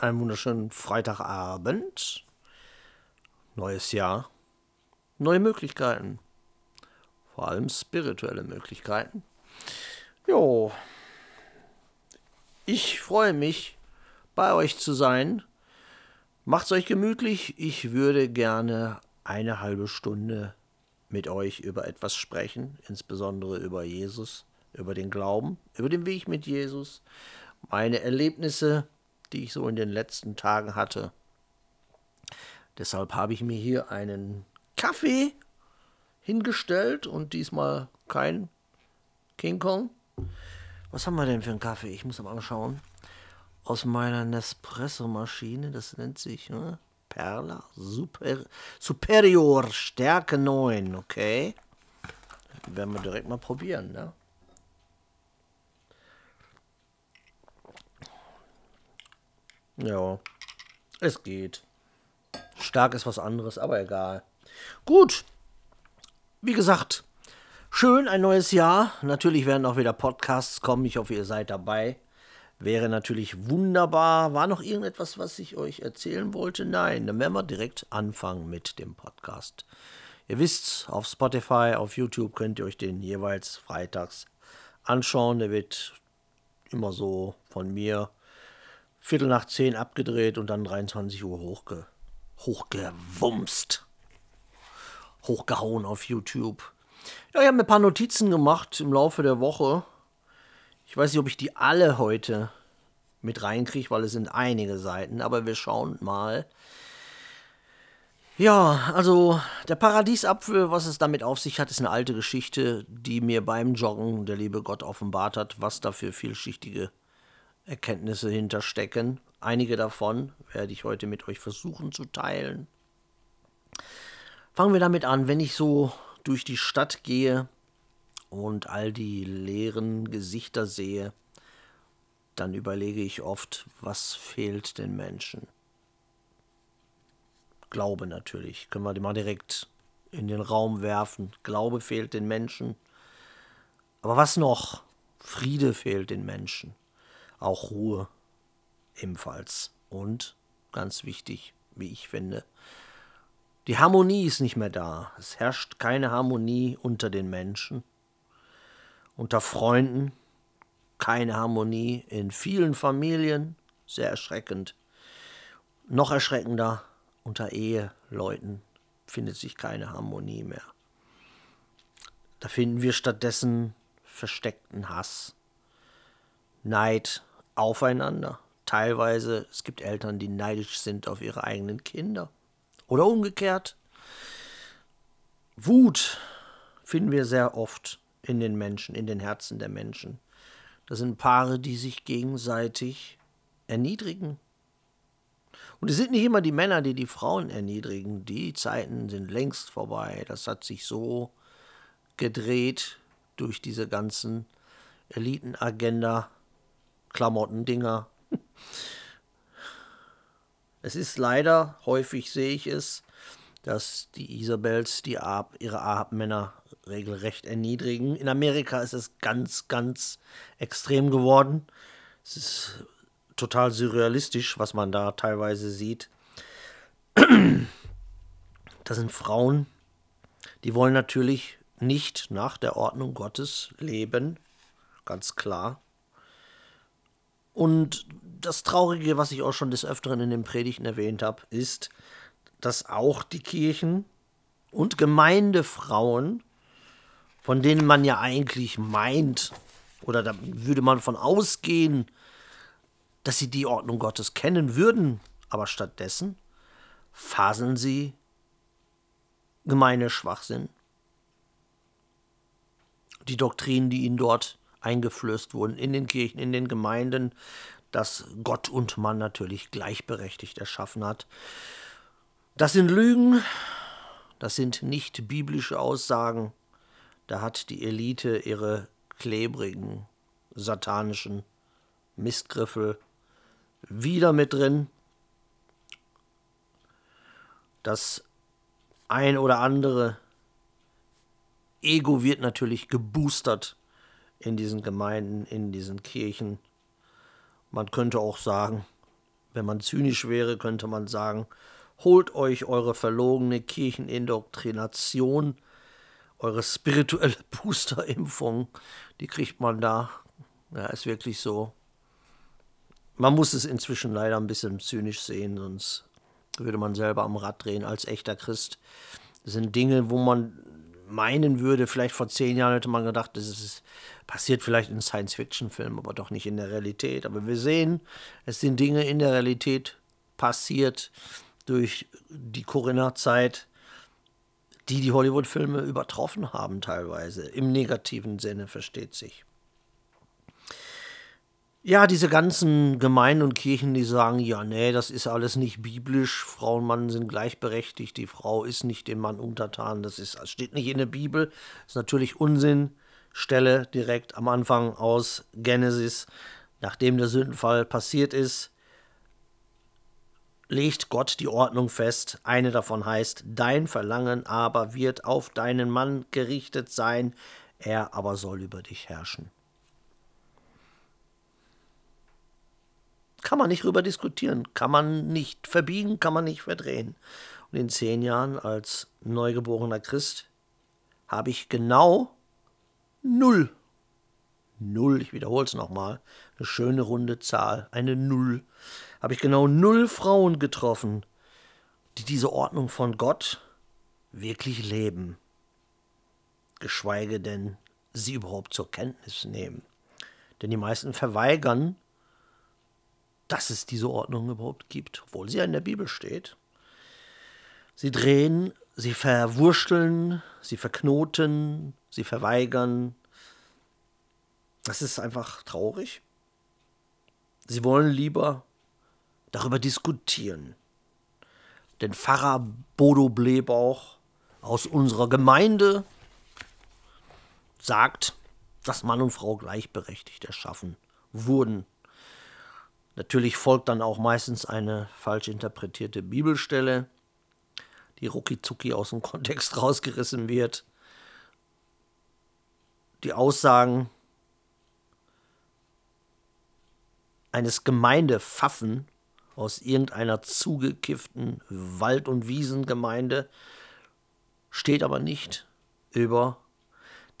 einen wunderschönen Freitagabend. Neues Jahr. Neue Möglichkeiten. Vor allem spirituelle Möglichkeiten. Jo. Ich freue mich, bei euch zu sein. Macht's euch gemütlich. Ich würde gerne eine halbe Stunde mit euch über etwas sprechen, insbesondere über Jesus, über den Glauben, über den Weg mit Jesus, meine Erlebnisse, die ich so in den letzten Tagen hatte. Deshalb habe ich mir hier einen Kaffee hingestellt und diesmal kein King Kong. Was haben wir denn für einen Kaffee? Ich muss mal schauen. Aus meiner Nespresso-Maschine, das nennt sich ne? Perla Super, Superior Stärke 9, okay. Werden wir direkt mal probieren, ne? Ja, es geht. Stark ist was anderes, aber egal. Gut. Wie gesagt, schön ein neues Jahr. Natürlich werden auch wieder Podcasts kommen. Ich hoffe, ihr seid dabei. Wäre natürlich wunderbar. War noch irgendetwas, was ich euch erzählen wollte? Nein, dann werden wir direkt anfangen mit dem Podcast. Ihr wisst, auf Spotify, auf YouTube könnt ihr euch den jeweils freitags anschauen. Der wird immer so von mir Viertel nach zehn abgedreht und dann 23 Uhr hochge hochgewumst. Hochgehauen auf YouTube. Ja, ich habe mir ein paar Notizen gemacht im Laufe der Woche. Ich weiß nicht, ob ich die alle heute mit reinkriege, weil es sind einige Seiten, aber wir schauen mal. Ja, also der Paradiesapfel, was es damit auf sich hat, ist eine alte Geschichte, die mir beim Joggen der liebe Gott offenbart hat, was da für vielschichtige Erkenntnisse hinterstecken. Einige davon werde ich heute mit euch versuchen zu teilen. Fangen wir damit an, wenn ich so durch die Stadt gehe und all die leeren Gesichter sehe, dann überlege ich oft, was fehlt den Menschen. Glaube natürlich, können wir mal direkt in den Raum werfen. Glaube fehlt den Menschen. Aber was noch? Friede fehlt den Menschen auch Ruhe ebenfalls. Und ganz wichtig, wie ich finde, die Harmonie ist nicht mehr da. Es herrscht keine Harmonie unter den Menschen, unter Freunden, keine Harmonie in vielen Familien, sehr erschreckend. Noch erschreckender, unter Eheleuten findet sich keine Harmonie mehr. Da finden wir stattdessen versteckten Hass, Neid, aufeinander. Teilweise, es gibt Eltern, die neidisch sind auf ihre eigenen Kinder. Oder umgekehrt. Wut finden wir sehr oft in den Menschen, in den Herzen der Menschen. Das sind Paare, die sich gegenseitig erniedrigen. Und es sind nicht immer die Männer, die die Frauen erniedrigen. Die Zeiten sind längst vorbei. Das hat sich so gedreht durch diese ganzen Elitenagenda Klamottendinger. Es ist leider, häufig sehe ich es, dass die Isabels die Ahab, ihre Ahab-Männer regelrecht erniedrigen. In Amerika ist es ganz, ganz extrem geworden. Es ist total surrealistisch, was man da teilweise sieht. Das sind Frauen, die wollen natürlich nicht nach der Ordnung Gottes leben, ganz klar. Und das Traurige, was ich auch schon des Öfteren in den Predigten erwähnt habe, ist, dass auch die Kirchen und Gemeindefrauen, von denen man ja eigentlich meint, oder da würde man von ausgehen, dass sie die Ordnung Gottes kennen würden, aber stattdessen faseln sie gemeine Schwachsinn. Die Doktrinen, die ihnen dort eingeflößt wurden in den Kirchen, in den Gemeinden, dass Gott und man natürlich gleichberechtigt erschaffen hat. Das sind Lügen, das sind nicht biblische Aussagen. Da hat die Elite ihre klebrigen, satanischen Mistgriffel wieder mit drin. Das ein oder andere Ego wird natürlich geboostert in diesen Gemeinden, in diesen Kirchen. Man könnte auch sagen, Wenn man zynisch wäre, könnte man sagen, holt euch eure verlogene Kirchenindoktrination, eure spirituelle Boosterimpfung, die kriegt man da. Ja, ist wirklich so. Man muss es inzwischen leider ein bisschen zynisch sehen, sonst würde man selber am Rad drehen als echter Christ. Das sind Dinge, wo man meinen würde, vielleicht vor zehn Jahren hätte man gedacht, das ist, passiert vielleicht in Science-Fiction-Filmen, aber doch nicht in der Realität. Aber wir sehen, es sind Dinge in der Realität passiert durch die Corinna-Zeit, die die Hollywood-Filme übertroffen haben teilweise. Im negativen Sinne, versteht sich. Ja, diese ganzen Gemeinden und Kirchen, die sagen, ja, nee, das ist alles nicht biblisch, Frau und Mann sind gleichberechtigt, die Frau ist nicht dem Mann untertan, das, ist, das steht nicht in der Bibel, das ist natürlich Unsinn. Stelle direkt am Anfang aus Genesis, nachdem der Sündenfall passiert ist, legt Gott die Ordnung fest. Eine davon heißt, dein Verlangen aber wird auf deinen Mann gerichtet sein, er aber soll über dich herrschen. Kann man nicht drüber diskutieren, kann man nicht verbiegen, kann man nicht verdrehen. Und in zehn Jahren als neugeborener Christ habe ich genau null, null, ich wiederhole es nochmal, eine schöne runde Zahl, eine Null, habe ich genau null Frauen getroffen, die diese Ordnung von Gott wirklich leben, geschweige denn sie überhaupt zur Kenntnis nehmen. Denn die meisten verweigern dass es diese Ordnung überhaupt gibt, obwohl sie ja in der Bibel steht. Sie drehen, sie verwurschteln, sie verknoten, sie verweigern. Das ist einfach traurig. Sie wollen lieber darüber diskutieren. Denn Pfarrer Bodo Blebauch aus unserer Gemeinde sagt, dass Mann und Frau gleichberechtigt erschaffen wurden Natürlich folgt dann auch meistens eine falsch interpretierte Bibelstelle, die ruckizucki aus dem Kontext rausgerissen wird. Die Aussagen eines Gemeindepfaffen aus irgendeiner zugekifften Wald- und Wiesengemeinde steht aber nicht über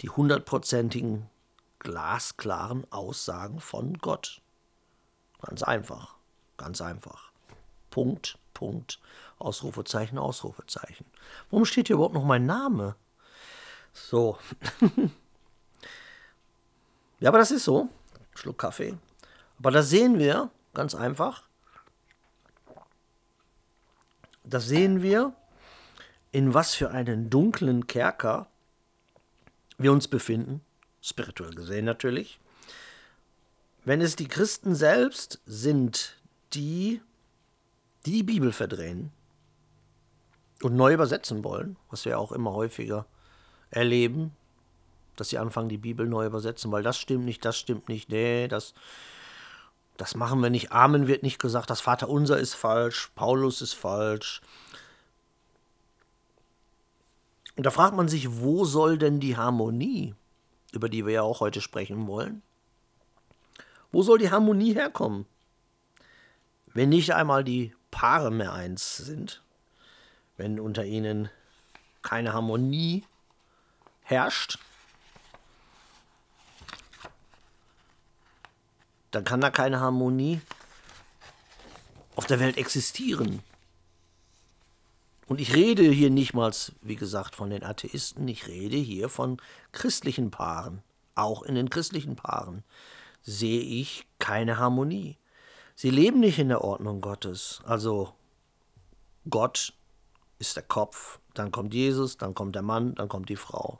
die hundertprozentigen glasklaren Aussagen von Gott. Ganz einfach. Ganz einfach. Punkt, Punkt, Ausrufezeichen, Ausrufezeichen. Warum steht hier überhaupt noch mein Name? So. ja, aber das ist so. Schluck Kaffee. Aber da sehen wir, ganz einfach, da sehen wir, in was für einen dunklen Kerker wir uns befinden, spirituell gesehen natürlich, wenn es die Christen selbst sind, die die, Bibel verdrehen und neu übersetzen wollen, was wir auch immer häufiger erleben, dass sie anfangen, die Bibel neu übersetzen, weil das stimmt nicht, das stimmt nicht, nee, das, das machen wir nicht. Amen wird nicht gesagt, das Vaterunser ist falsch, Paulus ist falsch. Und da fragt man sich, wo soll denn die Harmonie, über die wir ja auch heute sprechen wollen, wo soll die Harmonie herkommen? Wenn nicht einmal die Paare mehr eins sind, wenn unter ihnen keine Harmonie herrscht, dann kann da keine Harmonie auf der Welt existieren. Und ich rede hier nicht mal, wie gesagt, von den Atheisten, ich rede hier von christlichen Paaren, auch in den christlichen Paaren sehe ich keine Harmonie. Sie leben nicht in der Ordnung Gottes. Also Gott ist der Kopf, dann kommt Jesus, dann kommt der Mann, dann kommt die Frau.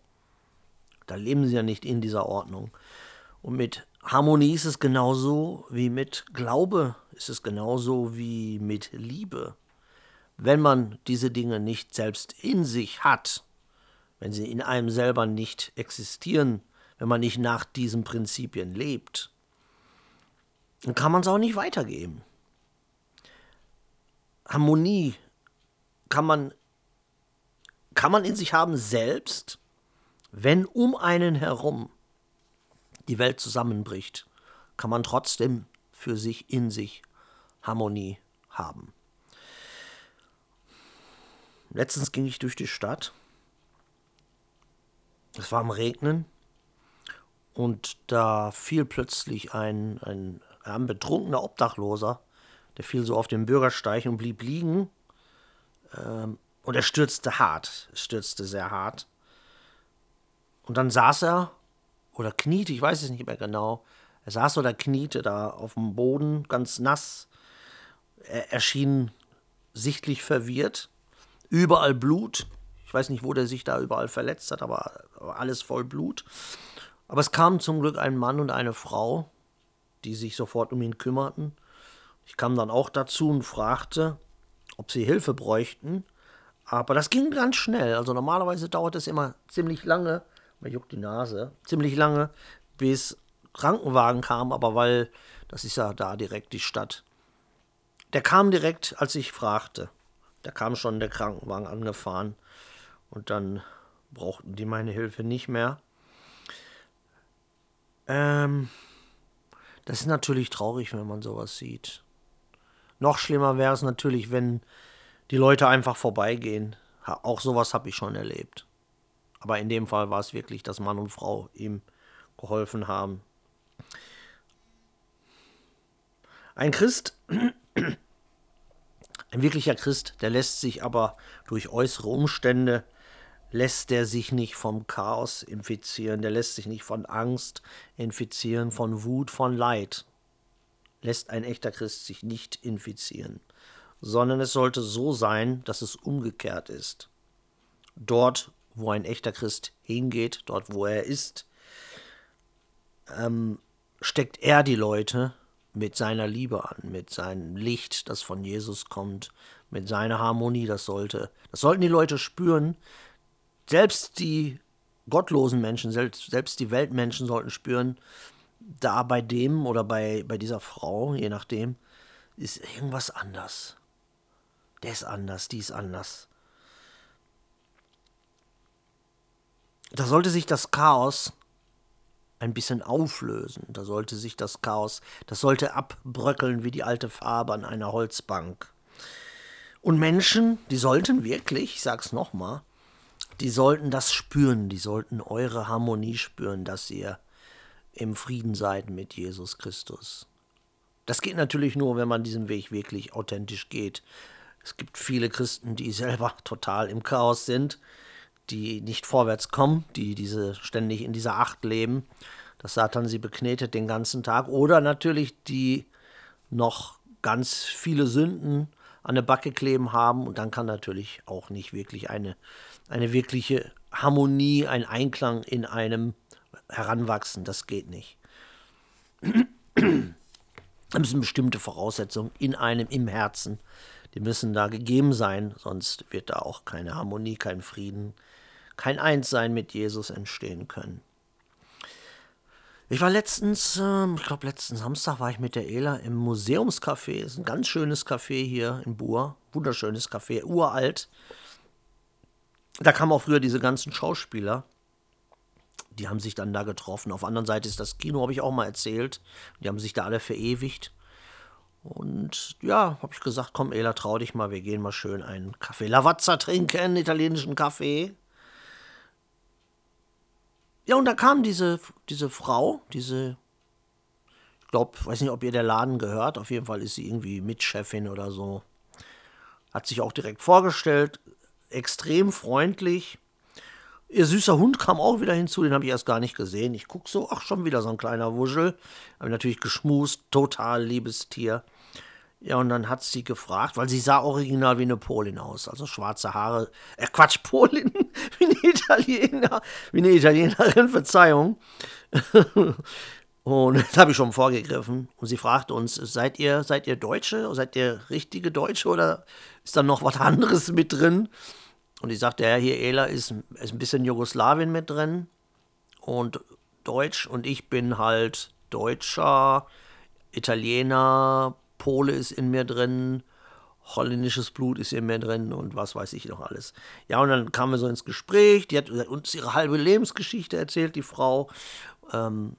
Da leben sie ja nicht in dieser Ordnung. Und mit Harmonie ist es genauso wie mit Glaube, ist es genauso wie mit Liebe. Wenn man diese Dinge nicht selbst in sich hat, wenn sie in einem selber nicht existieren, wenn man nicht nach diesen Prinzipien lebt, dann kann man es auch nicht weitergeben. Harmonie kann man, kann man in sich haben selbst, wenn um einen herum die Welt zusammenbricht, kann man trotzdem für sich in sich Harmonie haben. Letztens ging ich durch die Stadt. Es war am Regnen. Und da fiel plötzlich ein, ein, ein betrunkener Obdachloser. Der fiel so auf den Bürgersteig und blieb liegen. Ähm, und er stürzte hart. Stürzte sehr hart. Und dann saß er oder kniete, ich weiß es nicht mehr genau. Er saß oder kniete da auf dem Boden, ganz nass. Er erschien sichtlich verwirrt. Überall Blut. Ich weiß nicht, wo der sich da überall verletzt hat, aber, aber alles voll Blut. Aber es kamen zum Glück ein Mann und eine Frau, die sich sofort um ihn kümmerten. Ich kam dann auch dazu und fragte, ob sie Hilfe bräuchten. Aber das ging ganz schnell. Also normalerweise dauert es immer ziemlich lange, mir juckt die Nase, ziemlich lange, bis Krankenwagen kam, aber weil, das ist ja da direkt die Stadt. Der kam direkt, als ich fragte. Da kam schon der Krankenwagen angefahren und dann brauchten die meine Hilfe nicht mehr. Ähm, das ist natürlich traurig, wenn man sowas sieht. Noch schlimmer wäre es natürlich, wenn die Leute einfach vorbeigehen. Auch sowas habe ich schon erlebt. Aber in dem Fall war es wirklich, dass Mann und Frau ihm geholfen haben. Ein Christ, ein wirklicher Christ, der lässt sich aber durch äußere Umstände, lässt der sich nicht vom Chaos infizieren, der lässt sich nicht von Angst infizieren, von Wut, von Leid. Lässt ein echter Christ sich nicht infizieren, sondern es sollte so sein, dass es umgekehrt ist. Dort, wo ein echter Christ hingeht, dort wo er ist, ähm, steckt er die Leute mit seiner Liebe an, mit seinem Licht, das von Jesus kommt, mit seiner Harmonie, das sollte, das sollten die Leute spüren. Selbst die gottlosen Menschen, selbst, selbst die Weltmenschen sollten spüren, da bei dem oder bei, bei dieser Frau, je nachdem, ist irgendwas anders. Der ist anders, die ist anders. Da sollte sich das Chaos ein bisschen auflösen. Da sollte sich das Chaos, das sollte abbröckeln wie die alte Farbe an einer Holzbank. Und Menschen, die sollten wirklich, ich sag's nochmal, die sollten das spüren, die sollten eure Harmonie spüren, dass ihr im Frieden seid mit Jesus Christus. Das geht natürlich nur, wenn man diesen Weg wirklich authentisch geht. Es gibt viele Christen, die selber total im Chaos sind, die nicht vorwärts kommen, die diese ständig in dieser Acht leben, dass Satan sie beknetet den ganzen Tag, oder natürlich die noch ganz viele Sünden an der Backe kleben haben und dann kann natürlich auch nicht wirklich eine, eine wirkliche Harmonie, ein Einklang in einem heranwachsen. Das geht nicht. Da müssen bestimmte Voraussetzungen in einem, im Herzen, die müssen da gegeben sein, sonst wird da auch keine Harmonie, kein Frieden, kein Einssein mit Jesus entstehen können. Ich war letztens, ähm, ich glaube letzten Samstag war ich mit der Ela im Museumscafé. Das ist ein ganz schönes Café hier in Buhr. Wunderschönes Café, uralt. Da kamen auch früher diese ganzen Schauspieler die haben sich dann da getroffen. Auf der anderen Seite ist das Kino, habe ich auch mal erzählt. Die haben sich da alle verewigt. Und ja, habe ich gesagt, komm, Ela, trau dich mal, wir gehen mal schön einen Kaffee Lavazza trinken, italienischen Kaffee. Ja, und da kam diese, diese Frau, diese, ich glaube, weiß nicht, ob ihr der Laden gehört, auf jeden Fall ist sie irgendwie Mitchefin oder so. Hat sich auch direkt vorgestellt, extrem freundlich. Ihr süßer Hund kam auch wieder hinzu, den habe ich erst gar nicht gesehen. Ich gucke so, ach, schon wieder so ein kleiner Wuschel. Habe natürlich geschmust, total liebes Tier. Ja, und dann hat sie gefragt, weil sie sah original wie eine Polin aus. Also schwarze Haare, äh, Quatsch, Polin, wie eine Italiener, wie eine Italienerin, Verzeihung. und das habe ich schon vorgegriffen. Und sie fragte uns, seid ihr, seid ihr Deutsche? Seid ihr richtige Deutsche oder ist da noch was anderes mit drin? Und ich sagte, ja, hier Ela ist, ist ein bisschen Jugoslawien mit drin und Deutsch und ich bin halt Deutscher, Italiener, Pole ist in mir drin, holländisches Blut ist in mir drin und was weiß ich noch alles. Ja, und dann kamen wir so ins Gespräch, die hat uns ihre halbe Lebensgeschichte erzählt, die Frau. Ähm,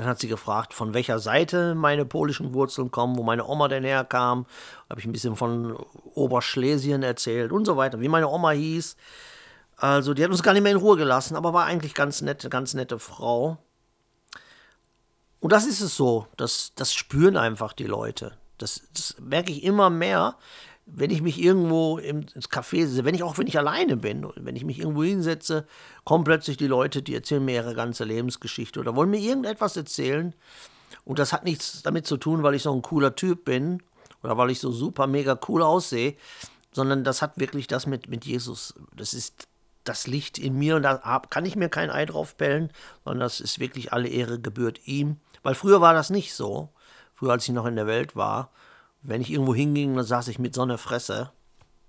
Dann hat sie gefragt, von welcher Seite meine polischen Wurzeln kommen, wo meine Oma denn herkam. Habe ich ein bisschen von Oberschlesien erzählt und so weiter, wie meine Oma hieß. Also, die hat uns gar nicht mehr in Ruhe gelassen, aber war eigentlich ganz nette, ganz nette Frau. Und das ist es so, das, das spüren einfach die Leute. Das, das merke ich immer mehr, wenn ich mich irgendwo ins Café setze, wenn ich auch wenn ich alleine bin, wenn ich mich irgendwo hinsetze, kommen plötzlich die Leute, die erzählen mir ihre ganze Lebensgeschichte oder wollen mir irgendetwas erzählen. Und das hat nichts damit zu tun, weil ich so ein cooler Typ bin oder weil ich so super mega cool aussehe, sondern das hat wirklich das mit, mit Jesus. Das ist das Licht in mir und da kann ich mir kein Ei drauf pellen, sondern das ist wirklich alle Ehre gebührt ihm. Weil früher war das nicht so. Früher, als ich noch in der Welt war, wenn ich irgendwo hinging, dann saß ich mit so einer Fresse.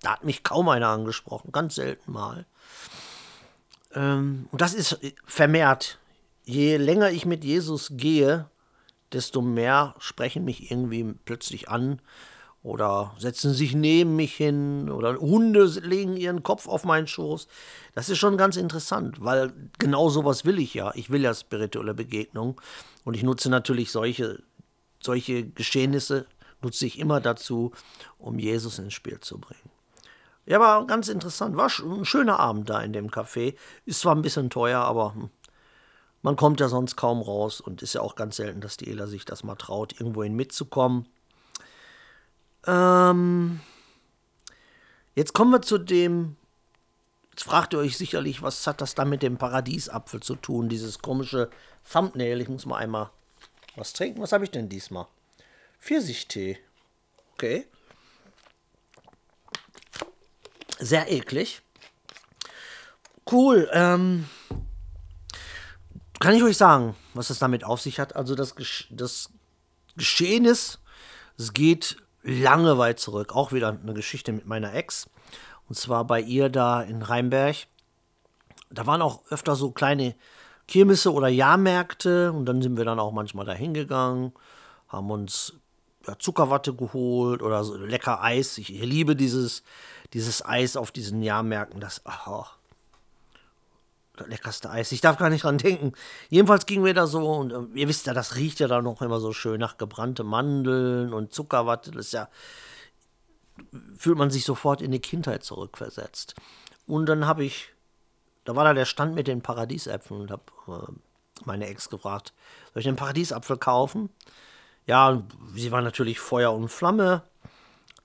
Da hat mich kaum einer angesprochen, ganz selten mal. Ähm, und das ist vermehrt. Je länger ich mit Jesus gehe, desto mehr sprechen mich irgendwie plötzlich an oder setzen sich neben mich hin oder Hunde legen ihren Kopf auf meinen Schoß. Das ist schon ganz interessant, weil genau sowas will ich ja. Ich will ja spirituelle Begegnung und ich nutze natürlich solche, solche Geschehnisse nutze ich immer dazu, um Jesus ins Spiel zu bringen. Ja, war ganz interessant. War ein schöner Abend da in dem Café. Ist zwar ein bisschen teuer, aber hm, man kommt ja sonst kaum raus und ist ja auch ganz selten, dass die Ela sich das mal traut, irgendwohin mitzukommen. Ähm, jetzt kommen wir zu dem. Jetzt fragt ihr euch sicherlich, was hat das da mit dem Paradiesapfel zu tun, dieses komische Thumbnail. Ich muss mal einmal was trinken. Was habe ich denn diesmal? Pfirsichtee. Okay. Sehr eklig. Cool. Ähm, kann ich euch sagen, was es damit auf sich hat? Also das, das Geschehen ist, es geht lange weit zurück. Auch wieder eine Geschichte mit meiner Ex. Und zwar bei ihr da in Rheinberg. Da waren auch öfter so kleine Kirmesse oder Jahrmärkte. Und dann sind wir dann auch manchmal da hingegangen, haben uns ja, Zuckerwatte geholt oder so lecker Eis. Ich, ich, liebe dieses, dieses Eis auf diesen Jahrmärkten. Das, oh, das leckerste Eis. Ich darf gar nicht dran denken. Jedenfalls gingen wir da so und äh, ihr wisst ja, das riecht ja da noch immer so schön nach gebrannte Mandeln und Zuckerwatte. Das ist ja, fühlt man sich sofort in die Kindheit zurückversetzt. Und dann habe ich, da war da der Stand mit den Paradiesäpfeln und habe äh, meine Ex gefragt, soll ich den Paradiesapfel kaufen? Ja, sie war natürlich Feuer und Flamme.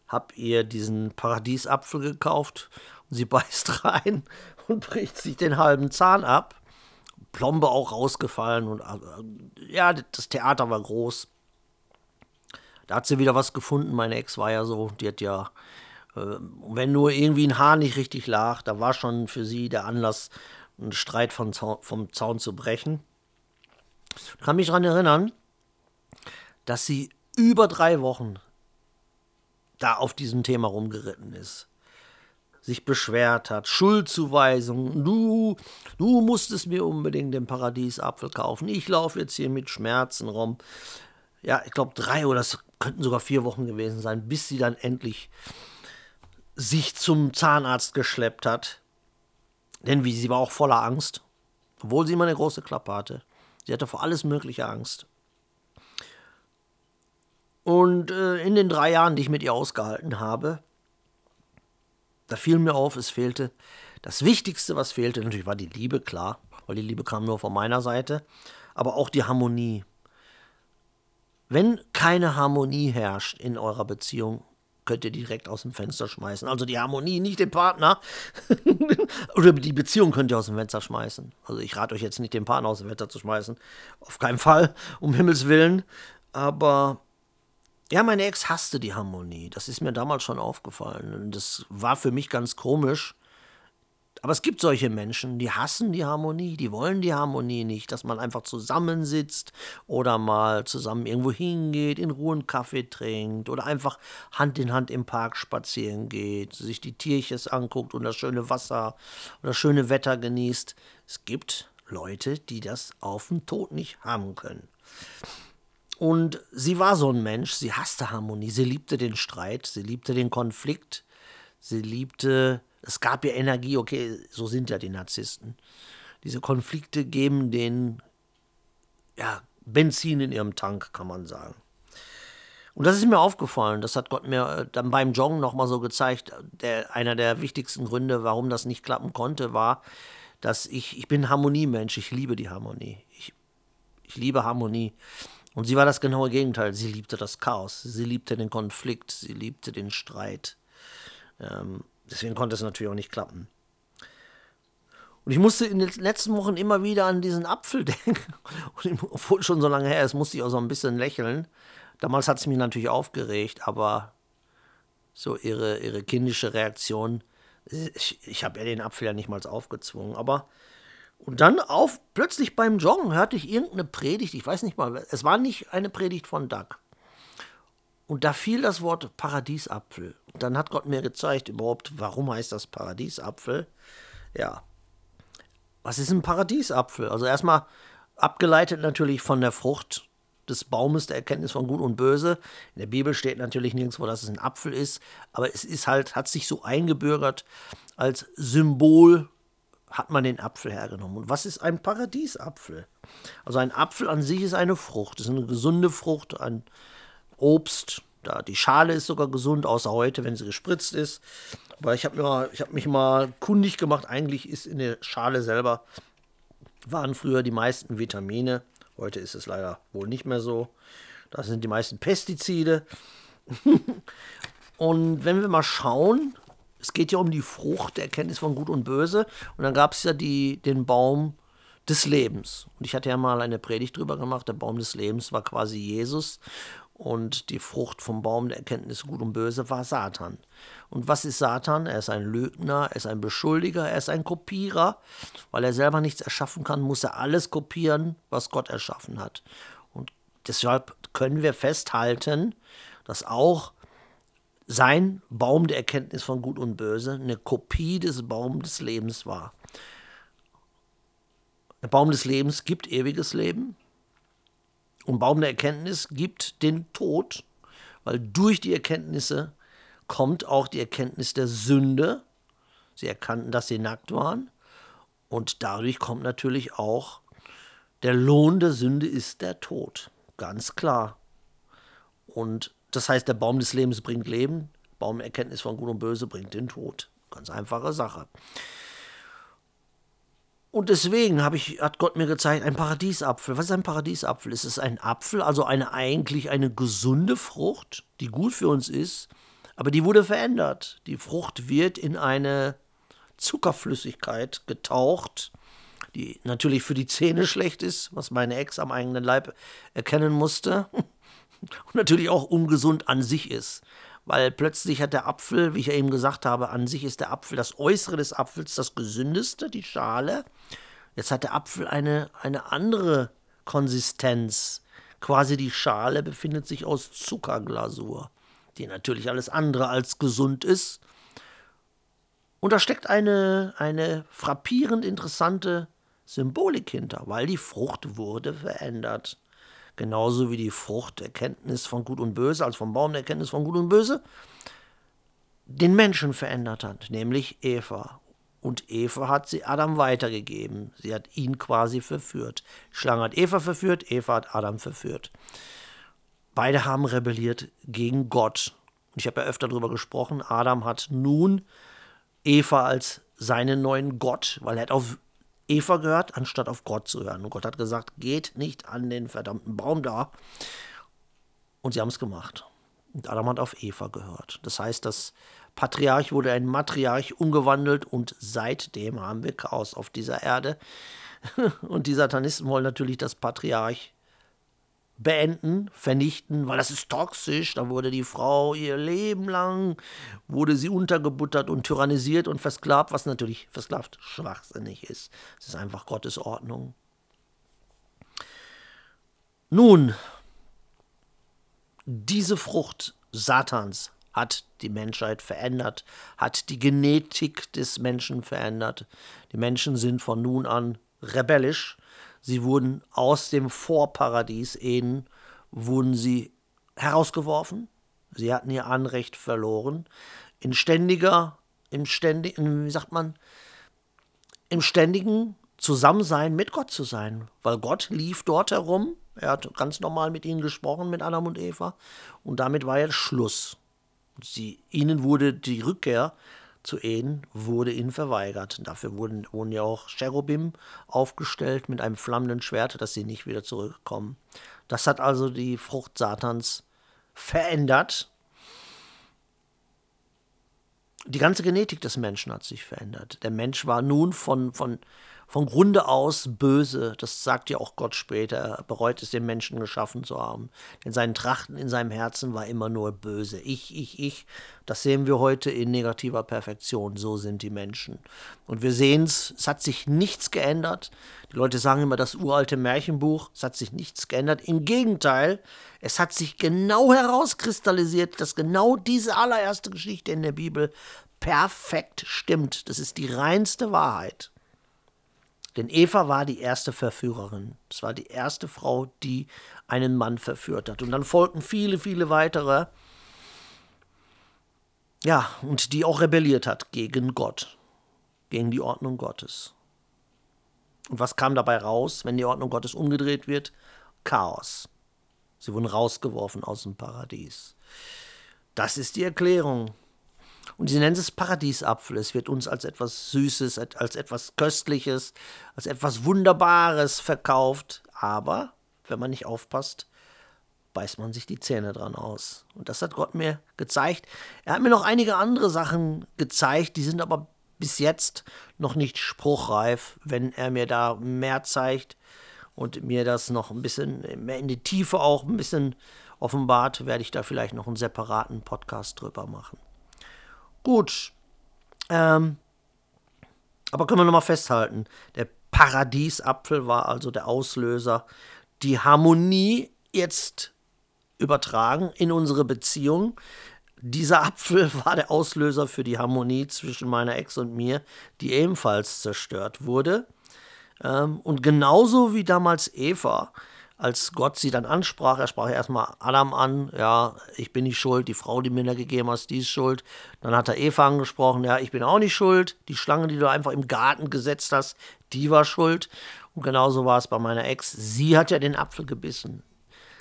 Hab ihr diesen Paradiesapfel gekauft und sie beißt rein und bricht sich den halben Zahn ab. Plombe auch rausgefallen und äh, ja, das Theater war groß. Da hat sie wieder was gefunden. Meine Ex war ja so, die hat ja, äh, wenn nur irgendwie ein Haar nicht richtig lag, da war schon für sie der Anlass, einen Streit vom Zaun, vom Zaun zu brechen. Ich kann mich daran erinnern, dass sie über drei Wochen da auf diesem Thema rumgeritten ist. Sich beschwert hat, Schuldzuweisung, du, du musstest mir unbedingt den Paradiesapfel kaufen. Ich laufe jetzt hier mit Schmerzen rum. Ja, ich glaube, drei oder es könnten sogar vier Wochen gewesen sein, bis sie dann endlich sich zum Zahnarzt geschleppt hat. Denn wie, sie war auch voller Angst, obwohl sie immer eine große Klappe hatte. Sie hatte vor alles Mögliche Angst. Und äh, in den drei Jahren, die ich mit ihr ausgehalten habe, da fiel mir auf, es fehlte. Das Wichtigste, was fehlte, natürlich war die Liebe, klar, weil die Liebe kam nur von meiner Seite, aber auch die Harmonie. Wenn keine Harmonie herrscht in eurer Beziehung, könnt ihr direkt aus dem Fenster schmeißen. Also die Harmonie, nicht den Partner. Oder die Beziehung könnt ihr aus dem Fenster schmeißen. Also ich rate euch jetzt nicht, den Partner aus dem Fenster zu schmeißen. Auf keinen Fall, um Himmels Willen. Aber ja, meine Ex hasste die Harmonie. Das ist mir damals schon aufgefallen. Und das war für mich ganz komisch. Aber es gibt solche Menschen, die hassen die Harmonie, die wollen die Harmonie nicht, dass man einfach zusammensitzt oder mal zusammen irgendwo hingeht, in Ruhe einen Kaffee trinkt oder einfach Hand in Hand im Park spazieren geht, sich die Tierchen anguckt und das schöne Wasser oder das schöne Wetter genießt. Es gibt Leute, die das auf den Tod nicht haben können. Und sie war so ein Mensch, sie hasste Harmonie, sie liebte den Streit, sie liebte den Konflikt, sie liebte, es gab ihr Energie, okay, so sind ja die Narzissten. Diese Konflikte geben denen ja, Benzin in ihrem Tank, kann man sagen. Und das ist mir aufgefallen, das hat Gott mir äh, dann beim Joggen nochmal so gezeigt. Der, einer der wichtigsten Gründe, warum das nicht klappen konnte, war, dass ich, ich bin Harmoniemensch, ich liebe die Harmonie. Ich, ich liebe Harmonie. Und sie war das genaue Gegenteil. Sie liebte das Chaos, sie liebte den Konflikt, sie liebte den Streit. Ähm, deswegen konnte es natürlich auch nicht klappen. Und ich musste in den letzten Wochen immer wieder an diesen Apfel denken. Und obwohl schon so lange her ist, musste ich auch so ein bisschen lächeln. Damals hat es mich natürlich aufgeregt, aber so ihre, ihre kindische Reaktion, ich, ich habe ihr den Apfel ja nicht mal aufgezwungen, aber und dann auf, plötzlich beim Joggen hörte ich irgendeine Predigt, ich weiß nicht mal, es war nicht eine Predigt von Doug. Und da fiel das Wort Paradiesapfel. Und dann hat Gott mir gezeigt, überhaupt, warum heißt das Paradiesapfel? Ja, was ist ein Paradiesapfel? Also erstmal abgeleitet natürlich von der Frucht des Baumes der Erkenntnis von Gut und Böse. In der Bibel steht natürlich nirgendwo, dass es ein Apfel ist, aber es ist halt, hat sich so eingebürgert als Symbol hat man den Apfel hergenommen. Und was ist ein Paradiesapfel? Also ein Apfel an sich ist eine Frucht, es ist eine gesunde Frucht, ein Obst. Da die Schale ist sogar gesund, außer heute, wenn sie gespritzt ist. Aber ich habe hab mich mal kundig gemacht, eigentlich ist in der Schale selber, waren früher die meisten Vitamine. Heute ist es leider wohl nicht mehr so. Da sind die meisten Pestizide. und wenn wir mal schauen, es geht ja um die Frucht der Erkenntnis von Gut und Böse. Und dann gab es ja die, den Baum des Lebens. Und ich hatte ja mal eine Predigt drüber gemacht. Der Baum des Lebens war quasi Jesus. Und die Frucht vom Baum der Erkenntnis Gut und Böse war Satan. Und was ist Satan? Er ist ein Lügner, er ist ein Beschuldiger, er ist ein Kopierer. Weil er selber nichts erschaffen kann, muss er alles kopieren, was Gott erschaffen hat. Und deshalb können wir festhalten, dass auch sein Baum der Erkenntnis von Gut und Böse eine Kopie des Baums des Lebens war. Der Baum des Lebens gibt ewiges Leben, und Baum der Erkenntnis gibt den Tod, weil durch die Erkenntnisse kommt auch die Erkenntnis der Sünde. Sie erkannten, dass sie nackt waren. Und dadurch kommt natürlich auch der Lohn der Sünde ist der Tod. Ganz klar. Und das heißt, der Baum des Lebens bringt Leben, Baum Erkenntnis von Gut und Böse bringt den Tod. Ganz einfache Sache. Und deswegen ich, hat Gott mir gezeigt, ein Paradiesapfel. Was ist ein Paradiesapfel? Ist es ein Apfel, also eine eigentlich eine gesunde Frucht, die gut für uns ist, aber die wurde verändert. Die Frucht wird in eine Zuckerflüssigkeit getaucht, die natürlich für die Zähne schlecht ist, was meine Ex am eigenen Leib erkennen musste. Und natürlich auch ungesund an sich ist. Weil plötzlich hat der Apfel, wie ich ja eben gesagt habe, an sich ist der Apfel, das Äußere des Apfels das gesündeste, die Schale. Jetzt hat der Apfel eine, eine andere Konsistenz. Quasi die Schale befindet sich aus Zuckerglasur, die natürlich alles andere als gesund ist. Und da steckt eine, eine frappierend interessante Symbolik hinter, weil die Frucht wurde verändert. Genauso wie die Frucht Erkenntnis von Gut und Böse, als vom Baum der Erkenntnis von Gut und Böse, den Menschen verändert hat, nämlich Eva. Und Eva hat sie Adam weitergegeben. Sie hat ihn quasi verführt. Schlange hat Eva verführt, Eva hat Adam verführt. Beide haben rebelliert gegen Gott. Ich habe ja öfter darüber gesprochen. Adam hat nun Eva als seinen neuen Gott, weil er hat auf Eva gehört, anstatt auf Gott zu hören. Und Gott hat gesagt, geht nicht an den verdammten Baum da. Und sie haben es gemacht. Und Adam hat auf Eva gehört. Das heißt, das Patriarch wurde ein Matriarch umgewandelt und seitdem haben wir Chaos auf dieser Erde. Und die Satanisten wollen natürlich das Patriarch beenden, vernichten, weil das ist toxisch. Da wurde die Frau ihr Leben lang, wurde sie untergebuttert und tyrannisiert und versklavt, was natürlich versklavt schwachsinnig ist. Es ist einfach Gottes Ordnung. Nun, diese Frucht Satans hat die Menschheit verändert, hat die Genetik des Menschen verändert. Die Menschen sind von nun an rebellisch. Sie wurden aus dem Vorparadies Eden, wurden sie herausgeworfen. Sie hatten ihr Anrecht verloren. In ständiger, im ständigen, wie sagt man, im ständigen Zusammensein mit Gott zu sein. Weil Gott lief dort herum Er hat ganz normal mit ihnen gesprochen, mit Adam und Eva. Und damit war jetzt Schluss. Sie, ihnen wurde die Rückkehr zu Ehen, wurde ihnen verweigert. Dafür wurden, wurden ja auch Cherubim aufgestellt mit einem flammenden Schwert, dass sie nicht wieder zurückkommen. Das hat also die Frucht Satans verändert. Die ganze Genetik des Menschen hat sich verändert. Der Mensch war nun von, von, von Grunde aus böse. Das sagt ja auch Gott später. Er bereut es, den Menschen geschaffen zu haben. Denn sein Trachten in seinem Herzen war immer nur böse. Ich, ich, ich. Das sehen wir heute in negativer Perfektion. So sind die Menschen. Und wir sehen es, es hat sich nichts geändert. Die Leute sagen immer das uralte Märchenbuch. Es hat sich nichts geändert. Im Gegenteil, es hat sich genau herauskristallisiert, dass genau diese allererste Geschichte in der Bibel perfekt stimmt. Das ist die reinste Wahrheit. Denn Eva war die erste Verführerin. Es war die erste Frau, die einen Mann verführt hat. Und dann folgten viele, viele weitere. Ja, und die auch rebelliert hat gegen Gott, gegen die Ordnung Gottes. Und was kam dabei raus, wenn die Ordnung Gottes umgedreht wird? Chaos. Sie wurden rausgeworfen aus dem Paradies. Das ist die Erklärung und sie nennen es Paradiesapfel. Es wird uns als etwas Süßes, als etwas Köstliches, als etwas Wunderbares verkauft. Aber, wenn man nicht aufpasst, beißt man sich die Zähne dran aus. Und das hat Gott mir gezeigt. Er hat mir noch einige andere Sachen gezeigt, die sind aber bis jetzt noch nicht spruchreif. Wenn er mir da mehr zeigt und mir das noch ein bisschen mehr in die Tiefe auch ein bisschen offenbart, werde ich da vielleicht noch einen separaten Podcast drüber machen. Gut. Ähm, aber können wir nochmal festhalten, der Paradiesapfel war also der Auslöser, die Harmonie jetzt übertragen in unsere Beziehung. Dieser Apfel war der Auslöser für die Harmonie zwischen meiner Ex und mir, die ebenfalls zerstört wurde. Ähm, und genauso wie damals Eva als Gott sie dann ansprach, er sprach erstmal Adam an, ja, ich bin nicht schuld, die Frau, die mir da gegeben hast, die ist schuld. Dann hat er Eva angesprochen, ja, ich bin auch nicht schuld, die Schlange, die du einfach im Garten gesetzt hast, die war schuld. Und genauso war es bei meiner Ex. Sie hat ja den Apfel gebissen.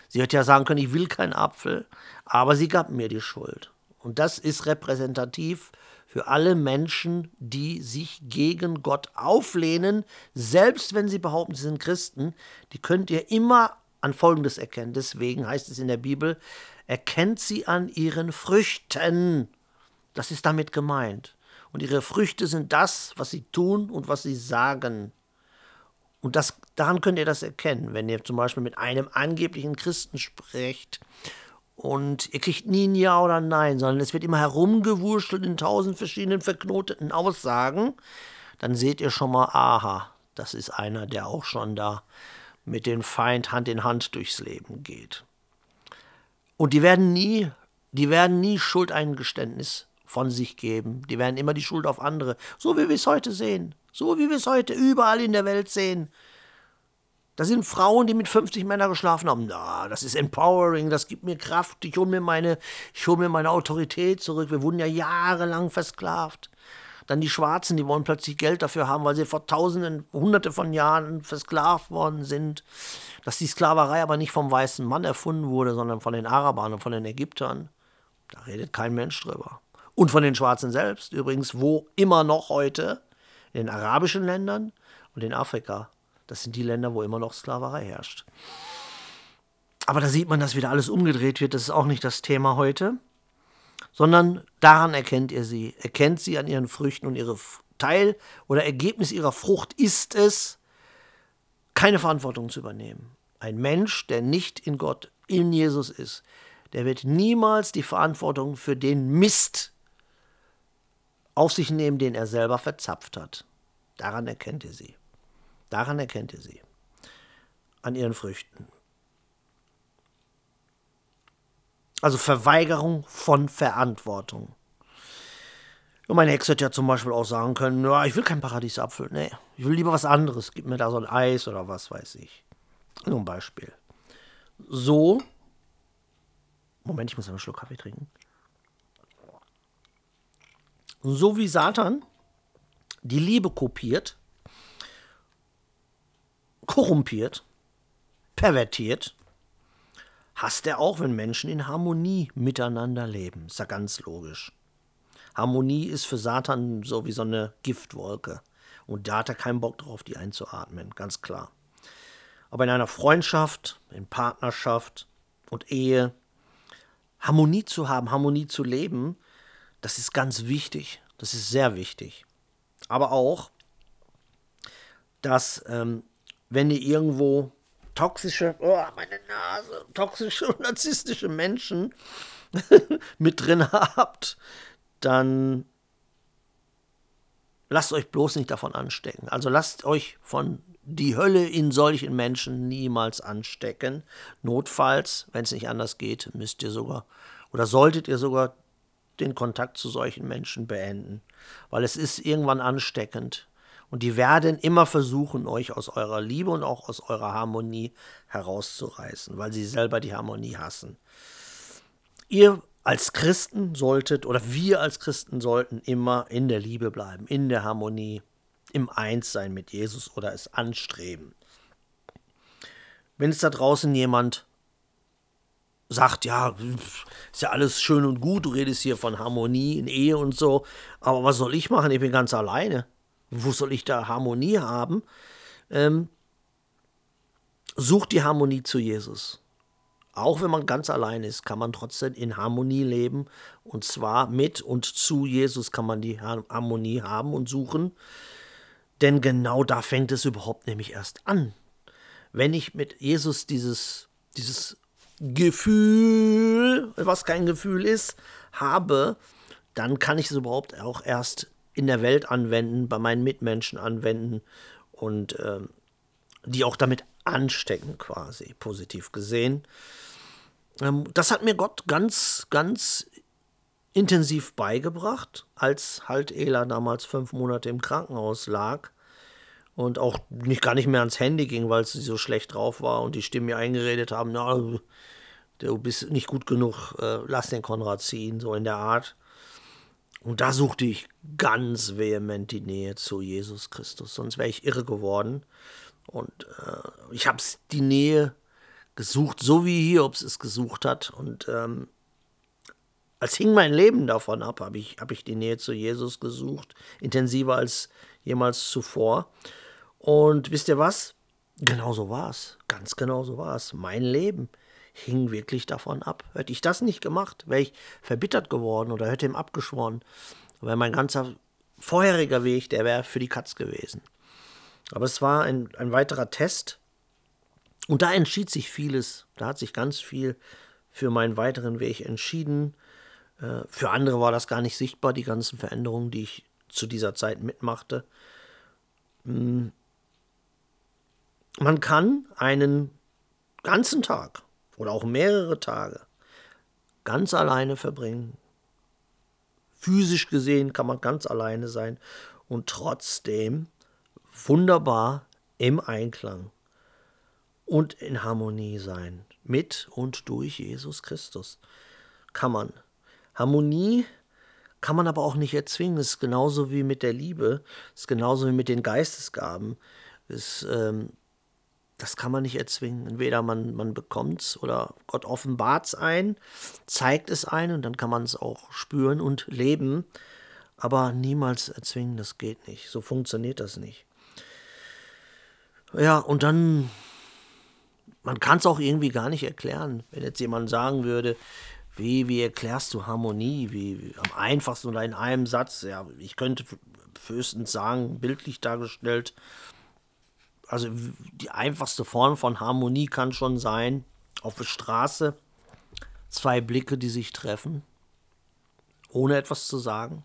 Sie hätte ja sagen können, ich will keinen Apfel, aber sie gab mir die Schuld. Und das ist repräsentativ für alle Menschen, die sich gegen Gott auflehnen, selbst wenn sie behaupten, sie sind Christen, die könnt ihr immer an Folgendes erkennen. Deswegen heißt es in der Bibel, erkennt sie an ihren Früchten. Das ist damit gemeint. Und ihre Früchte sind das, was sie tun und was sie sagen. Und das, daran könnt ihr das erkennen, wenn ihr zum Beispiel mit einem angeblichen Christen sprecht und ihr kriegt nie ein Ja oder ein Nein, sondern es wird immer herumgewurschtelt in tausend verschiedenen verknoteten Aussagen. Dann seht ihr schon mal, aha, das ist einer, der auch schon da mit dem Feind Hand in Hand durchs Leben geht. Und die werden nie, die werden nie Schuldeingeständnis von sich geben. Die werden immer die Schuld auf andere, so wie wir es heute sehen, so wie wir es heute überall in der Welt sehen. Das sind Frauen, die mit 50 Männern geschlafen haben. Na, das ist empowering, das gibt mir Kraft. Ich hole mir, meine, hol mir meine Autorität zurück. Wir wurden ja jahrelang versklavt. Dann die Schwarzen, die wollen plötzlich Geld dafür haben, weil sie vor Tausenden, Hunderte von Jahren versklavt worden sind. Dass die Sklaverei aber nicht vom weißen Mann erfunden wurde, sondern von den Arabern und von den Ägyptern. Da redet kein Mensch drüber. Und von den Schwarzen selbst, übrigens, wo immer noch heute, in den arabischen Ländern und in Afrika das sind die Länder, wo immer noch Sklaverei herrscht. Aber da sieht man, dass wieder alles umgedreht wird. Das ist auch nicht das Thema heute. Sondern daran erkennt ihr sie. Erkennt sie an ihren Früchten und ihre Teil oder Ergebnis ihrer Frucht ist es, keine Verantwortung zu übernehmen. Ein Mensch, der nicht in Gott, in Jesus ist, der wird niemals die Verantwortung für den Mist auf sich nehmen, den er selber verzapft hat. Daran erkennt ihr sie. Daran erkennt ihr sie. An ihren Früchten. Also Verweigerung von Verantwortung. Und meine Hex hätte ja zum Beispiel auch sagen können, ja, ich will keinen Paradiesapfel. Nee, ich will lieber was anderes. Gib mir da so ein Eis oder was weiß ich. Nur ein Beispiel. So. Moment, ich muss einen Schluck Kaffee trinken. So wie Satan die Liebe kopiert, korrumpiert, pervertiert, hasst er auch, wenn Menschen in Harmonie miteinander leben. Ist ja ganz logisch. Harmonie ist für Satan so wie so eine Giftwolke. Und da hat er keinen Bock drauf, die einzuatmen, ganz klar. Aber in einer Freundschaft, in Partnerschaft und Ehe, Harmonie zu haben, Harmonie zu leben, das ist ganz wichtig. Das ist sehr wichtig. Aber auch, dass ähm, wenn ihr irgendwo toxische, oh, meine Nase, toxische und narzisstische Menschen mit drin habt, dann lasst euch bloß nicht davon anstecken. Also lasst euch von die Hölle in solchen Menschen niemals anstecken. Notfalls, wenn es nicht anders geht, müsst ihr sogar oder solltet ihr sogar den Kontakt zu solchen Menschen beenden, weil es ist irgendwann ansteckend. Und die werden immer versuchen, euch aus eurer Liebe und auch aus eurer Harmonie herauszureißen, weil sie selber die Harmonie hassen. Ihr als Christen solltet, oder wir als Christen sollten immer in der Liebe bleiben, in der Harmonie, im Einssein mit Jesus oder es anstreben. Wenn es da draußen jemand sagt, ja, ist ja alles schön und gut, du redest hier von Harmonie in Ehe und so, aber was soll ich machen? Ich bin ganz alleine. Wo soll ich da Harmonie haben? Ähm, such die Harmonie zu Jesus. Auch wenn man ganz allein ist, kann man trotzdem in Harmonie leben. Und zwar mit und zu Jesus kann man die Harmonie haben und suchen. Denn genau da fängt es überhaupt nämlich erst an. Wenn ich mit Jesus dieses, dieses Gefühl, was kein Gefühl ist, habe, dann kann ich es überhaupt auch erst in der Welt anwenden, bei meinen Mitmenschen anwenden und äh, die auch damit anstecken, quasi, positiv gesehen. Ähm, das hat mir Gott ganz, ganz intensiv beigebracht, als halt Ela damals fünf Monate im Krankenhaus lag und auch nicht gar nicht mehr ans Handy ging, weil sie so schlecht drauf war und die Stimmen mir eingeredet haben, na, du bist nicht gut genug, äh, lass den Konrad ziehen, so in der Art. Und da suchte ich ganz vehement die Nähe zu Jesus Christus, sonst wäre ich irre geworden. Und äh, ich habe die Nähe gesucht, so wie Hiobs es gesucht hat. Und ähm, als hing mein Leben davon ab, habe ich, hab ich die Nähe zu Jesus gesucht, intensiver als jemals zuvor. Und wisst ihr was? Genau so war es. Ganz genau so war es. Mein Leben hing wirklich davon ab. Hätte ich das nicht gemacht, wäre ich verbittert geworden oder hätte ihm abgeschworen. Wäre mein ganzer vorheriger Weg, der wäre für die Katz gewesen. Aber es war ein, ein weiterer Test. Und da entschied sich vieles. Da hat sich ganz viel für meinen weiteren Weg entschieden. Äh, für andere war das gar nicht sichtbar, die ganzen Veränderungen, die ich zu dieser Zeit mitmachte. Hm. Man kann einen ganzen Tag oder auch mehrere Tage ganz alleine verbringen. Physisch gesehen kann man ganz alleine sein und trotzdem wunderbar im Einklang und in Harmonie sein. Mit und durch Jesus Christus kann man. Harmonie kann man aber auch nicht erzwingen. Es ist genauso wie mit der Liebe, es ist genauso wie mit den Geistesgaben. Es ähm, das kann man nicht erzwingen. Entweder man, man bekommt es oder Gott offenbart es ein, zeigt es ein und dann kann man es auch spüren und leben. Aber niemals erzwingen, das geht nicht. So funktioniert das nicht. Ja, und dann, man kann es auch irgendwie gar nicht erklären. Wenn jetzt jemand sagen würde, wie, wie erklärst du Harmonie? Wie, wie, am einfachsten oder in einem Satz? Ja, ich könnte höchstens sagen, bildlich dargestellt, also die einfachste Form von Harmonie kann schon sein, auf der Straße zwei Blicke, die sich treffen, ohne etwas zu sagen.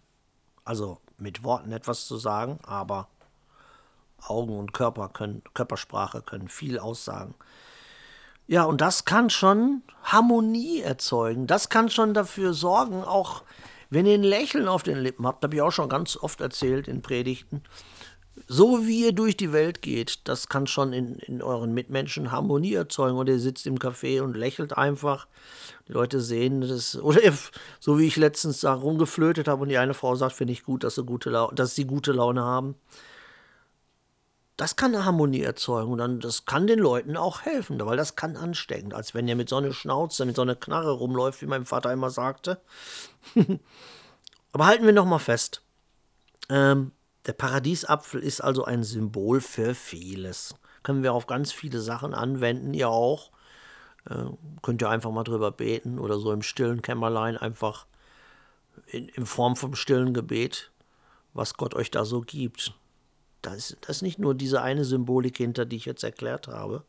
Also mit Worten etwas zu sagen, aber Augen und Körper können, Körpersprache können viel aussagen. Ja, und das kann schon Harmonie erzeugen. Das kann schon dafür sorgen, auch wenn ihr ein Lächeln auf den Lippen habt, habe ich auch schon ganz oft erzählt in Predigten, so wie ihr durch die Welt geht, das kann schon in, in euren Mitmenschen Harmonie erzeugen. Oder ihr sitzt im Café und lächelt einfach. Die Leute sehen das. Oder ihr, so wie ich letztens da rumgeflötet habe und die eine Frau sagt, finde ich gut, dass sie, gute dass sie gute Laune haben. Das kann eine Harmonie erzeugen und dann, das kann den Leuten auch helfen, weil das kann ansteckend, als wenn ihr mit so einer Schnauze, mit so einer Knarre rumläuft, wie mein Vater immer sagte. Aber halten wir noch mal fest. Ähm, der Paradiesapfel ist also ein Symbol für vieles. Können wir auf ganz viele Sachen anwenden, ihr auch. Äh, könnt ihr einfach mal drüber beten oder so im stillen Kämmerlein einfach in, in Form vom stillen Gebet, was Gott euch da so gibt. Da ist, das ist nicht nur diese eine Symbolik hinter, die ich jetzt erklärt habe.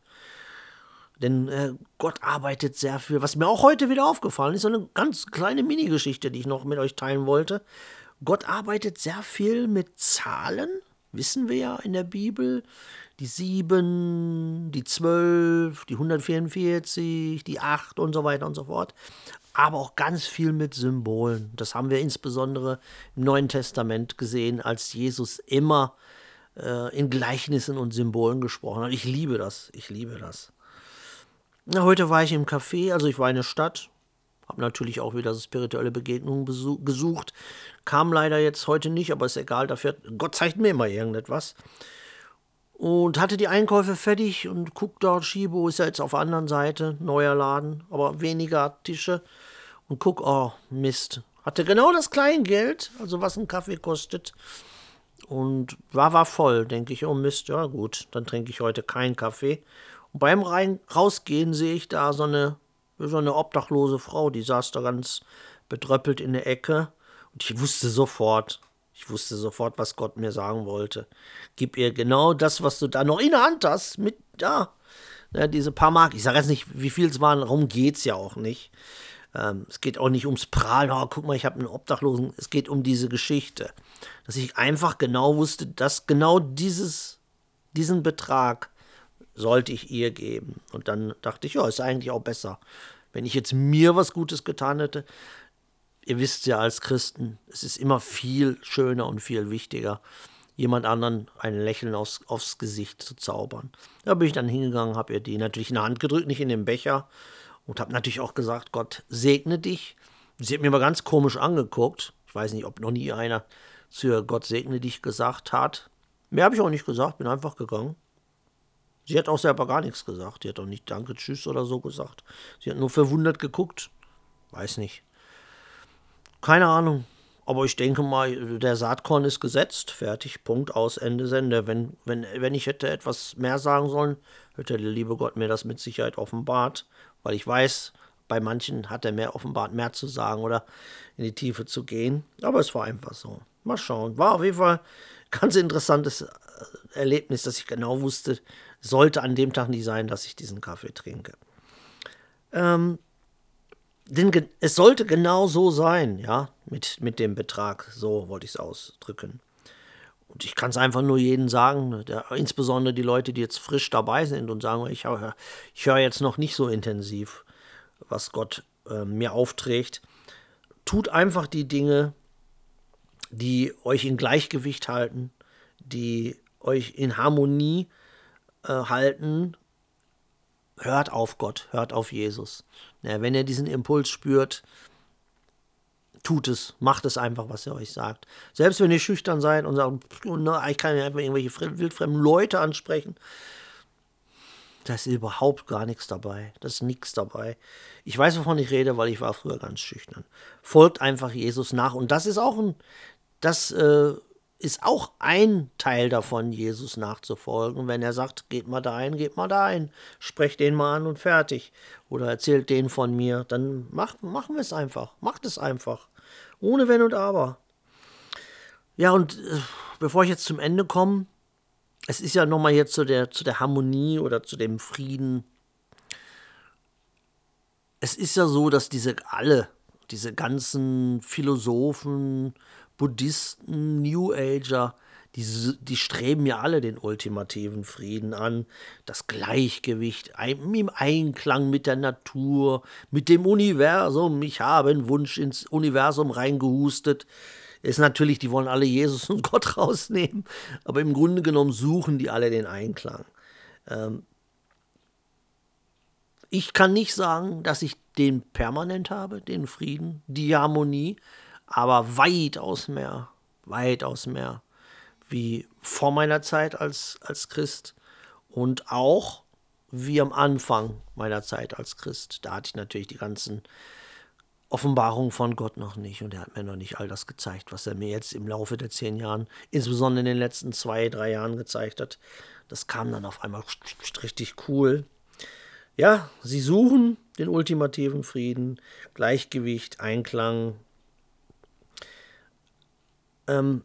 Denn äh, Gott arbeitet sehr viel. Was mir auch heute wieder aufgefallen ist, so eine ganz kleine Mini-Geschichte, die ich noch mit euch teilen wollte. Gott arbeitet sehr viel mit Zahlen, wissen wir ja in der Bibel. Die 7, die 12, die 144, die 8 und so weiter und so fort. Aber auch ganz viel mit Symbolen. Das haben wir insbesondere im Neuen Testament gesehen, als Jesus immer äh, in Gleichnissen und Symbolen gesprochen hat. Ich liebe das. Ich liebe das. Na, heute war ich im Café, also ich war in der Stadt, habe natürlich auch wieder spirituelle Begegnungen gesucht. Kam leider jetzt heute nicht, aber ist egal, dafür Gott zeigt mir immer irgendetwas. Und hatte die Einkäufe fertig und guck dort, Shibo ist ja jetzt auf der anderen Seite, neuer Laden, aber weniger Tische. Und guck, oh Mist. Hatte genau das Kleingeld, also was ein Kaffee kostet. Und war, war voll, denke ich, oh Mist, ja gut, dann trinke ich heute keinen Kaffee. Und beim Rein rausgehen sehe ich da so eine, so eine obdachlose Frau, die saß da ganz bedröppelt in der Ecke. Und ich wusste sofort, ich wusste sofort, was Gott mir sagen wollte. Gib ihr genau das, was du da noch in der Hand hast, mit da. Ja, diese paar Mark. Ich sage jetzt nicht, wie viel es waren, darum geht es ja auch nicht. Ähm, es geht auch nicht ums Prahlen, oh, guck mal, ich habe einen Obdachlosen. Es geht um diese Geschichte. Dass ich einfach genau wusste, dass genau dieses, diesen Betrag sollte ich ihr geben. Und dann dachte ich, ja, ist eigentlich auch besser. Wenn ich jetzt mir was Gutes getan hätte, ihr wisst ja als Christen, es ist immer viel schöner und viel wichtiger, jemand anderen ein Lächeln aufs, aufs Gesicht zu zaubern. Da bin ich dann hingegangen, habe ihr die natürlich in der Hand gedrückt, nicht in den Becher. Und habe natürlich auch gesagt, Gott segne dich. Sie hat mir mal ganz komisch angeguckt. Ich weiß nicht, ob noch nie einer zu Gott segne dich gesagt hat. Mehr habe ich auch nicht gesagt, bin einfach gegangen. Sie hat auch selber gar nichts gesagt. Sie hat auch nicht Danke, Tschüss oder so gesagt. Sie hat nur verwundert geguckt. Weiß nicht. Keine Ahnung. Aber ich denke mal, der Saatkorn ist gesetzt. Fertig, Punkt, aus, Ende, Sende. Wenn, wenn, wenn ich hätte etwas mehr sagen sollen, hätte der liebe Gott mir das mit Sicherheit offenbart. Weil ich weiß, bei manchen hat er mehr offenbart, mehr zu sagen oder in die Tiefe zu gehen. Aber es war einfach so. Mal schauen. War auf jeden Fall ein ganz interessantes Erlebnis, dass ich genau wusste, sollte an dem Tag nicht sein, dass ich diesen Kaffee trinke. Ähm, denn es sollte genau so sein, ja, mit, mit dem Betrag. So wollte ich es ausdrücken. Und ich kann es einfach nur jedem sagen, ne, der, insbesondere die Leute, die jetzt frisch dabei sind und sagen, ich, ich höre jetzt noch nicht so intensiv, was Gott äh, mir aufträgt. Tut einfach die Dinge, die euch in Gleichgewicht halten, die euch in Harmonie äh, halten. Hört auf Gott, hört auf Jesus. Ja, wenn ihr diesen Impuls spürt, tut es, macht es einfach, was er euch sagt. Selbst wenn ihr schüchtern seid und sagt, ich kann ja einfach irgendwelche wildfremden Leute ansprechen, da ist überhaupt gar nichts dabei. Da ist nichts dabei. Ich weiß, wovon ich rede, weil ich war früher ganz schüchtern. Folgt einfach Jesus nach. Und das ist auch ein, das äh, ist auch ein Teil davon, Jesus nachzufolgen. Wenn er sagt, geht mal dahin, geht mal dahin, sprecht den mal an und fertig. Oder erzählt den von mir, dann mach, machen wir es einfach. Macht es einfach. Ohne Wenn und Aber. Ja, und äh, bevor ich jetzt zum Ende komme, es ist ja nochmal jetzt zu der, zu der Harmonie oder zu dem Frieden. Es ist ja so, dass diese alle, diese ganzen Philosophen, Buddhisten, New Ager, die, die streben ja alle den ultimativen Frieden an, das Gleichgewicht im Einklang mit der Natur, mit dem Universum. Ich habe einen Wunsch ins Universum reingehustet. Ist natürlich, die wollen alle Jesus und Gott rausnehmen, aber im Grunde genommen suchen die alle den Einklang. Ähm ich kann nicht sagen, dass ich den permanent habe, den Frieden, die Harmonie, aber weitaus mehr, weitaus mehr wie vor meiner Zeit als, als Christ und auch wie am Anfang meiner Zeit als Christ. Da hatte ich natürlich die ganzen Offenbarungen von Gott noch nicht und er hat mir noch nicht all das gezeigt, was er mir jetzt im Laufe der zehn Jahren, insbesondere in den letzten zwei, drei Jahren gezeigt hat. Das kam dann auf einmal richtig cool. Ja, sie suchen den ultimativen Frieden, Gleichgewicht, Einklang. Ähm,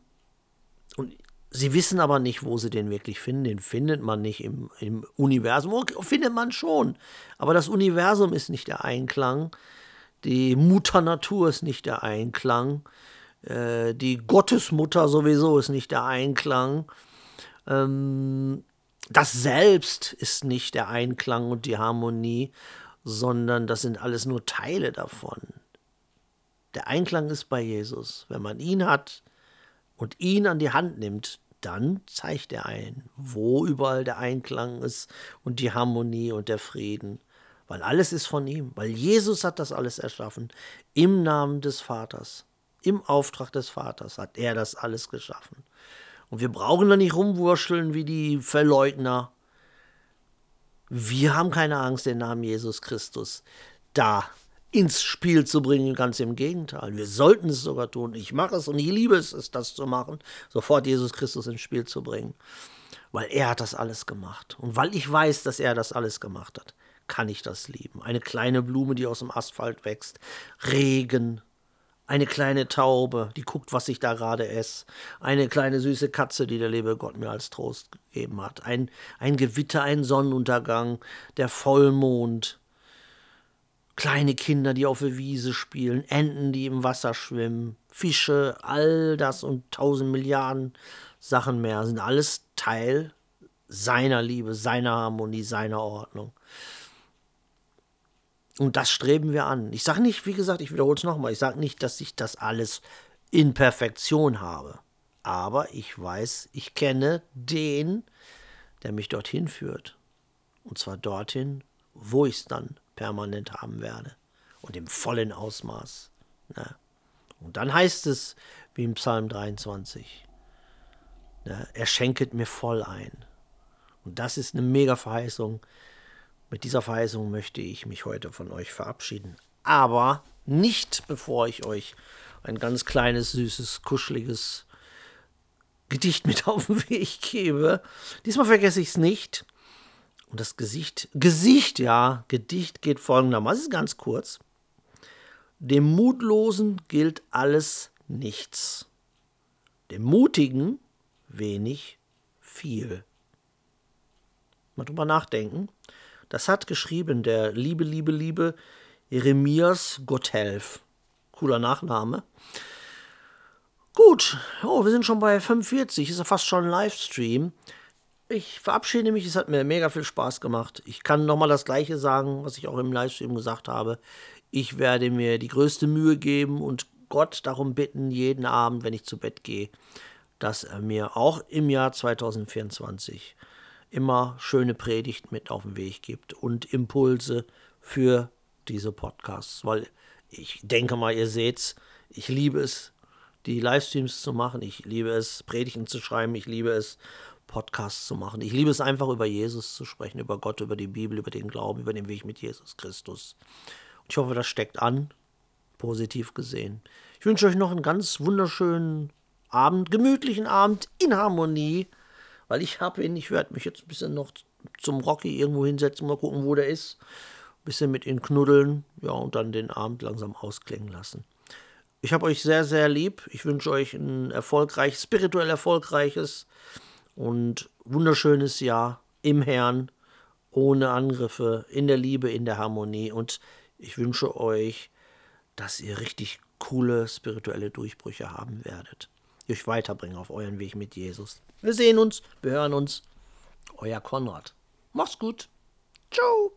und sie wissen aber nicht, wo sie den wirklich finden. Den findet man nicht im, im Universum. Findet man schon. Aber das Universum ist nicht der Einklang. Die Mutter Natur ist nicht der Einklang. Äh, die Gottesmutter sowieso ist nicht der Einklang. Ähm, das Selbst ist nicht der Einklang und die Harmonie, sondern das sind alles nur Teile davon. Der Einklang ist bei Jesus. Wenn man ihn hat und ihn an die Hand nimmt, dann zeigt er ein, wo überall der Einklang ist und die Harmonie und der Frieden. Weil alles ist von ihm, weil Jesus hat das alles erschaffen. Im Namen des Vaters, im Auftrag des Vaters hat er das alles geschaffen. Und wir brauchen da nicht rumwurscheln wie die Verleugner. Wir haben keine Angst, den Namen Jesus Christus da ins Spiel zu bringen. Ganz im Gegenteil. Wir sollten es sogar tun. Ich mache es und ich liebe es, es das zu machen, sofort Jesus Christus ins Spiel zu bringen. Weil er hat das alles gemacht. Und weil ich weiß, dass er das alles gemacht hat, kann ich das lieben. Eine kleine Blume, die aus dem Asphalt wächst. Regen, eine kleine Taube, die guckt, was ich da gerade esse. Eine kleine süße Katze, die der liebe Gott mir als Trost gegeben hat. Ein, ein Gewitter, ein Sonnenuntergang, der Vollmond. Kleine Kinder, die auf der Wiese spielen, Enten, die im Wasser schwimmen, Fische, all das und tausend Milliarden Sachen mehr sind alles Teil seiner Liebe, seiner Harmonie, seiner Ordnung. Und das streben wir an. Ich sage nicht, wie gesagt, ich wiederhole es nochmal, ich sage nicht, dass ich das alles in Perfektion habe. Aber ich weiß, ich kenne den, der mich dorthin führt. Und zwar dorthin, wo ich es dann permanent haben werde. Und im vollen Ausmaß. Ne? Und dann heißt es, wie im Psalm 23, ne? er schenket mir voll ein. Und das ist eine mega Verheißung, mit dieser Verheißung möchte ich mich heute von euch verabschieden. Aber nicht bevor ich euch ein ganz kleines, süßes, kuscheliges Gedicht mit auf den Weg gebe. Diesmal vergesse ich es nicht. Und das Gesicht, Gesicht, ja, Gedicht geht folgendermaßen, es ist ganz kurz. Dem Mutlosen gilt alles nichts. Dem Mutigen wenig viel. Mal drüber nachdenken. Das hat geschrieben der liebe, liebe, liebe Jeremias Gotthelf. Cooler Nachname. Gut, oh, wir sind schon bei 45, ist ja fast schon ein Livestream. Ich verabschiede mich, es hat mir mega viel Spaß gemacht. Ich kann nochmal das gleiche sagen, was ich auch im Livestream gesagt habe. Ich werde mir die größte Mühe geben und Gott darum bitten, jeden Abend, wenn ich zu Bett gehe, dass er mir auch im Jahr 2024 immer schöne Predigten mit auf den Weg gibt und Impulse für diese Podcasts, weil ich denke mal, ihr seht's, ich liebe es, die Livestreams zu machen, ich liebe es, Predigten zu schreiben, ich liebe es, Podcasts zu machen. Ich liebe es einfach über Jesus zu sprechen, über Gott, über die Bibel, über den Glauben, über den Weg mit Jesus Christus. Und ich hoffe, das steckt an, positiv gesehen. Ich wünsche euch noch einen ganz wunderschönen Abend, gemütlichen Abend in Harmonie weil ich habe ihn, ich werde mich jetzt ein bisschen noch zum Rocky irgendwo hinsetzen, mal gucken, wo der ist. Ein bisschen mit ihm knuddeln, ja, und dann den Abend langsam ausklingen lassen. Ich habe euch sehr, sehr lieb. Ich wünsche euch ein erfolgreiches, spirituell erfolgreiches und wunderschönes Jahr im Herrn, ohne Angriffe, in der Liebe, in der Harmonie. Und ich wünsche euch, dass ihr richtig coole spirituelle Durchbrüche haben werdet die euch weiterbringen auf euren Weg mit Jesus. Wir sehen uns, wir hören uns. Euer Konrad. Mach's gut. Ciao.